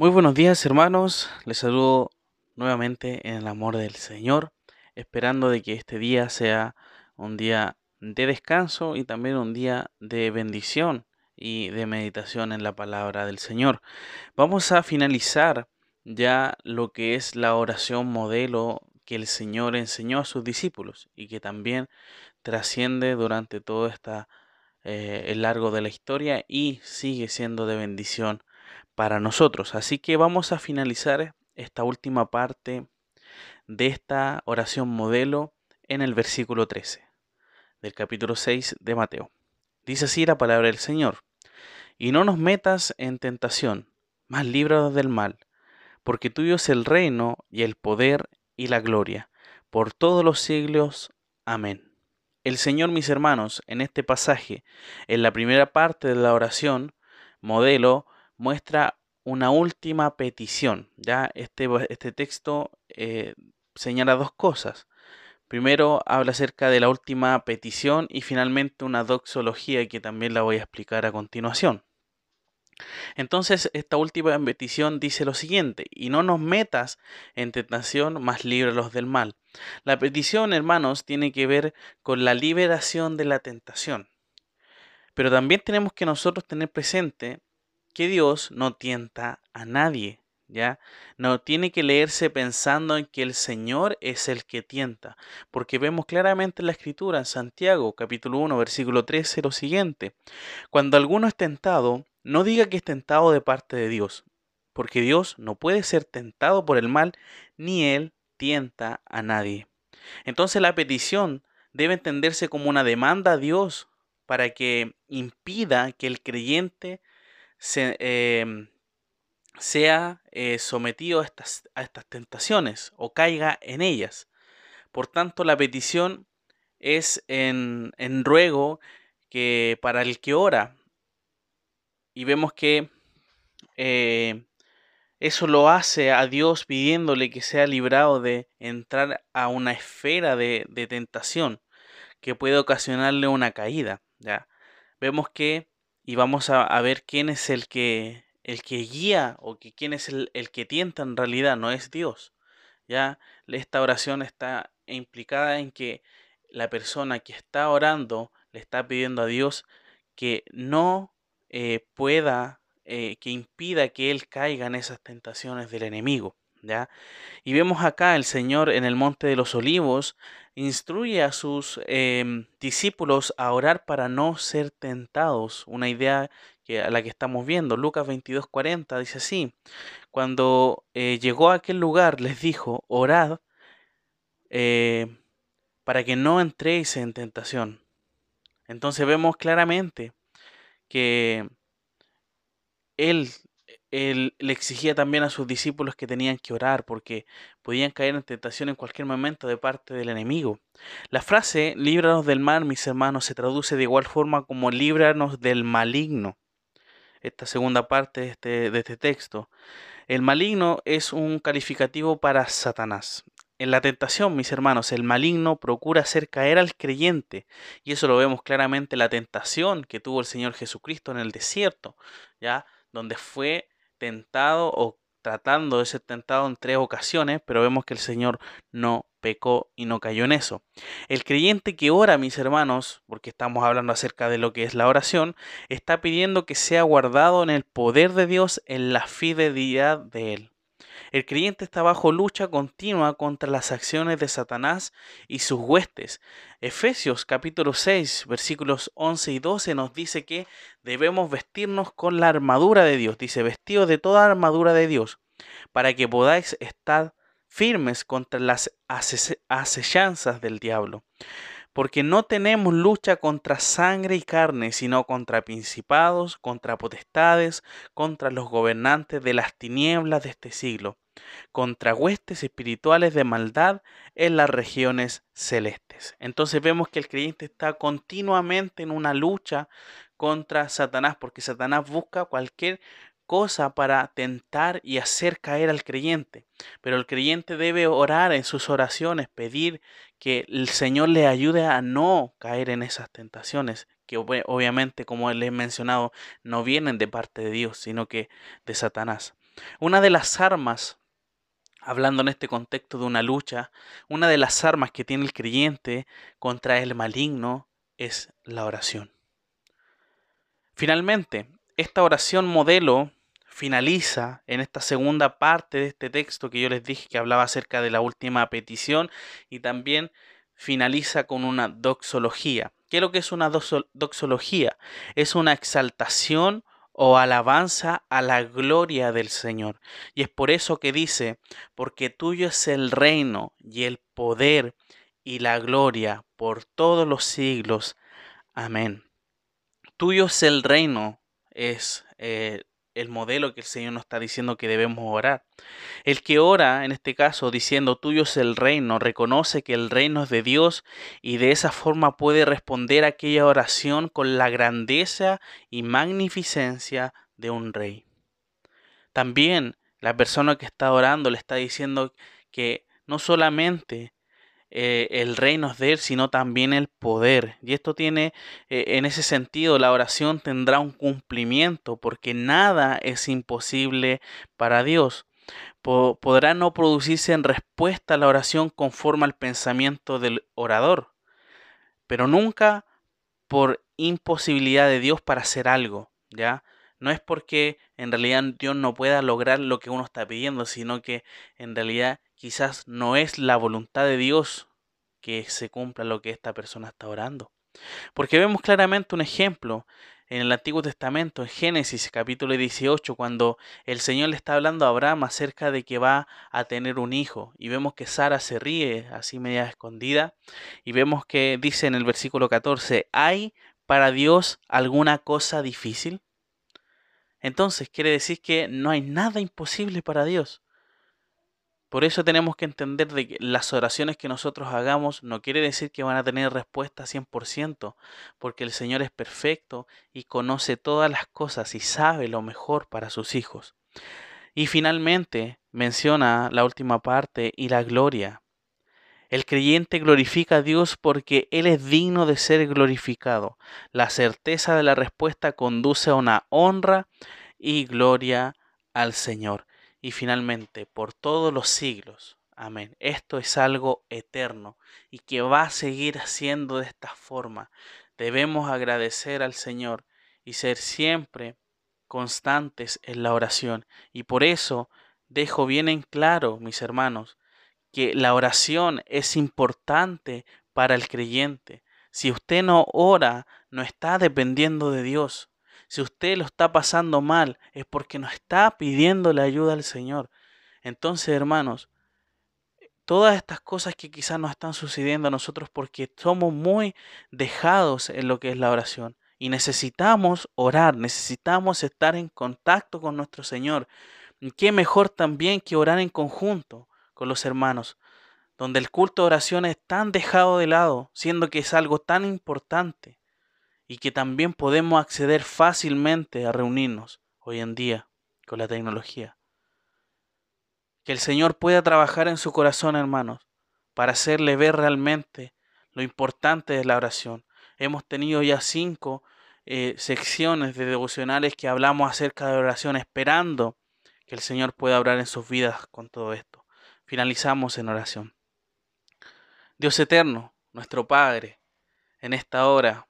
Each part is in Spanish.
Muy buenos días hermanos, les saludo nuevamente en el amor del Señor, esperando de que este día sea un día de descanso y también un día de bendición y de meditación en la palabra del Señor. Vamos a finalizar ya lo que es la oración modelo que el Señor enseñó a sus discípulos y que también trasciende durante todo esta, eh, el largo de la historia y sigue siendo de bendición para nosotros. Así que vamos a finalizar esta última parte de esta oración modelo en el versículo 13 del capítulo 6 de Mateo. Dice así la palabra del Señor. Y no nos metas en tentación, mas líbranos del mal, porque tuyo es el reino y el poder y la gloria, por todos los siglos. Amén. El Señor, mis hermanos, en este pasaje, en la primera parte de la oración, modelo, muestra una última petición. Ya este, este texto eh, señala dos cosas. Primero habla acerca de la última petición y finalmente una doxología que también la voy a explicar a continuación. Entonces, esta última petición dice lo siguiente, y no nos metas en tentación, mas líbralos del mal. La petición, hermanos, tiene que ver con la liberación de la tentación. Pero también tenemos que nosotros tener presente que Dios no tienta a nadie, ¿ya? No tiene que leerse pensando en que el Señor es el que tienta, porque vemos claramente en la Escritura, en Santiago capítulo 1, versículo 13, lo siguiente, cuando alguno es tentado, no diga que es tentado de parte de Dios, porque Dios no puede ser tentado por el mal, ni Él tienta a nadie. Entonces la petición debe entenderse como una demanda a Dios para que impida que el creyente Em, sea eh, sometido a estas, a estas tentaciones o caiga en ellas. Por tanto, la petición es en, ruego que para el que ora. Y vemos que eh, eso lo hace a Dios pidiéndole que sea librado de entrar a una esfera de, tentación que puede ocasionarle una caída. ¿ya? Vemos que y vamos a, ver quién es el que, el que guía o que, quién es el, el que tienta en realidad, no es Dios. Ya esta oración está implicada en que la persona que está orando le está pidiendo a Dios que no eh, pueda, eh, que impida que él caiga en esas tentaciones del enemigo. ¿Ya? Y vemos acá el Señor en el Monte de los Olivos instruye a sus em, discípulos a orar para no ser tentados, una idea que, a la que estamos viendo. Lucas 22:40 dice así, cuando eh, llegó a aquel lugar les dijo, orad eh, para que no entréis en tentación. Entonces vemos claramente que Él él le exigía también a sus discípulos que tenían que orar porque podían caer en tentación en cualquier momento de parte del enemigo. La frase líbranos del mal, mis hermanos, se traduce de igual forma como líbranos del maligno. Esta segunda parte de este, este texto. El maligno es un calificativo para Satanás. En la tentación, mis hermanos, el maligno procura hacer caer al creyente, y eso lo vemos claramente en la tentación que tuvo el Señor Jesucristo en el desierto, ya donde fue tentado o tratando de ser tentado en tres ocasiones, pero vemos que el Señor no pecó y no cayó en eso. El creyente que ora, mis hermanos, porque estamos hablando acerca de lo que es la oración, está pidiendo que sea guardado en el poder de Dios, en la fidelidad de Él. El creyente está bajo lucha continua contra las acciones de Satanás y sus huestes. Efesios capítulo 6 versículos 11 y 12 nos dice que debemos vestirnos con la armadura de Dios. Dice, vestido de toda armadura de Dios, para que podáis estar firmes contra las acechanzas del diablo porque no tenemos lucha contra sangre y carne, sino contra principados, contra potestades, contra los gobernantes de las tinieblas de este siglo, contra huestes espirituales de maldad en las regiones celestes. Entonces vemos que el creyente está continuamente en una lucha contra Satanás, porque Satanás busca cualquier cosa para tentar y hacer caer al creyente. Pero el creyente debe orar en sus oraciones, pedir que el Señor le ayude a no caer en esas tentaciones, que obviamente, como les he mencionado, no vienen de parte de Dios, sino que de Satanás. Una de las armas, hablando en este contexto de una lucha, una de las armas que tiene el creyente contra el maligno es la oración. Finalmente, esta oración modelo finaliza en esta segunda parte de este texto que yo les dije que hablaba acerca de la última petición y también finaliza con una doxología. ¿Qué es lo que es una doxología? Es una exaltación o alabanza a la gloria del Señor. Y es por eso que dice, porque tuyo es el reino y el poder y la gloria por todos los siglos. Amén. Tuyo es el reino, es eh, el modelo que el Señor nos está diciendo que debemos orar. El que ora, en este caso, diciendo tuyo es el reino, reconoce que el reino es de Dios y de esa forma puede responder aquella oración con la grandeza y magnificencia de un rey. También la persona que está orando le está diciendo que no solamente eh, el reino es de Él, sino también el poder. Y esto tiene, eh, en ese sentido, la oración tendrá un cumplimiento, porque nada es imposible para Dios. podrá no producirse en respuesta a la oración conforme al pensamiento del orador, pero nunca por imposibilidad de Dios para hacer algo, ¿ya? No es porque en realidad Dios no pueda lograr lo que uno está pidiendo, sino que en realidad quizás no es la voluntad de Dios que se cumpla lo que esta persona está orando. Porque vemos claramente un ejemplo en el Antiguo Testamento, en Génesis capítulo 18, cuando el Señor le está hablando a Abraham acerca de que va a tener un hijo. Y vemos que Sara se ríe así media escondida. Y vemos que dice en el versículo 14, ¿hay para Dios alguna cosa difícil? Entonces quiere decir que no hay nada imposible para Dios. Por eso tenemos que entender de que las oraciones que nosotros hagamos no quiere decir que van a tener respuesta 100%, porque el Señor es perfecto y conoce todas las cosas y sabe lo mejor para sus hijos. Y finalmente menciona la última parte y la gloria. El creyente glorifica a Dios porque Él es digno de ser glorificado. La certeza de la respuesta conduce a una honra y gloria al Señor y finalmente por todos los siglos. Amén. Esto es algo eterno y que va a seguir haciendo de esta forma. Debemos agradecer al Señor y ser siempre constantes en la oración. Y por eso dejo bien en claro, mis hermanos, que la oración es importante para el creyente. Si usted no ora, no está dependiendo de Dios. Si usted lo está pasando mal, es porque no está pidiendo la ayuda al Señor. Entonces, hermanos, todas estas cosas que quizás nos están sucediendo a nosotros porque somos muy dejados en lo que es la oración. Y necesitamos orar, necesitamos estar en contacto con nuestro Señor. Qué mejor también que orar en conjunto con los hermanos, donde el culto de oración es tan dejado de lado, siendo que es algo tan importante y que también podemos acceder fácilmente a reunirnos hoy en día con la tecnología. Que el Señor pueda trabajar en su corazón, hermanos, para hacerle ver realmente lo importante de la oración. Hemos tenido ya cinco eh, secciones de devocionales que hablamos acerca de oración, esperando que el Señor pueda obrar en sus vidas con todo esto. Finalizamos en oración. Dios eterno, nuestro Padre, en esta hora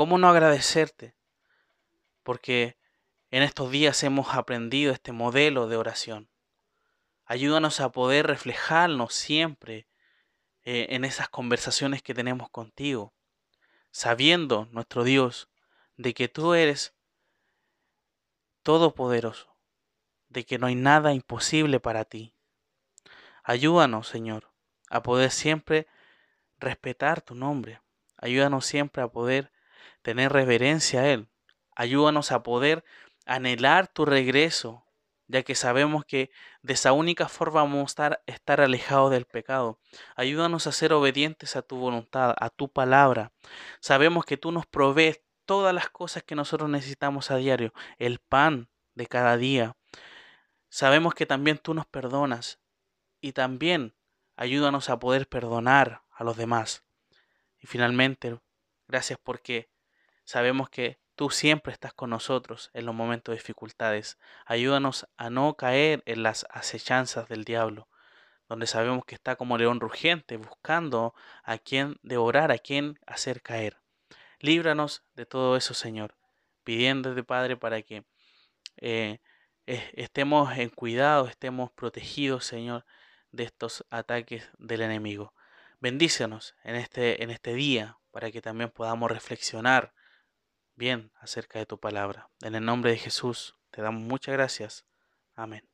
¿Cómo no agradecerte? Porque en estos días hemos aprendido este modelo de oración. Ayúdanos a poder reflejarnos siempre eh, en esas conversaciones que tenemos contigo, sabiendo, nuestro Dios, de que tú eres todopoderoso, de que no hay nada imposible para ti. Ayúdanos, Señor, a poder siempre respetar tu nombre. Ayúdanos siempre a poder tener reverencia a Él. Ayúdanos a poder anhelar tu regreso, ya que sabemos que de esa única forma vamos a estar, alejados del pecado. Ayúdanos a ser obedientes a tu voluntad, a tu palabra. Sabemos que tú nos provees todas las cosas que nosotros necesitamos a diario, el pan de cada día. Sabemos que también tú nos perdonas y también ayúdanos a poder perdonar a los demás. Y finalmente, gracias porque Sabemos que tú siempre estás con nosotros en los momentos de dificultades. Ayúdanos a no caer en las acechanzas del diablo, donde sabemos que está como león rugiente buscando a quien devorar, a quien hacer caer. Líbranos de todo eso, Señor, pidiéndote, Padre, para que eh, estemos en cuidado, estemos protegidos, Señor, de estos ataques del enemigo. Bendícenos en este, en este día para que también podamos reflexionar bien acerca de tu palabra. En el nombre de Jesús te damos muchas gracias. Amén.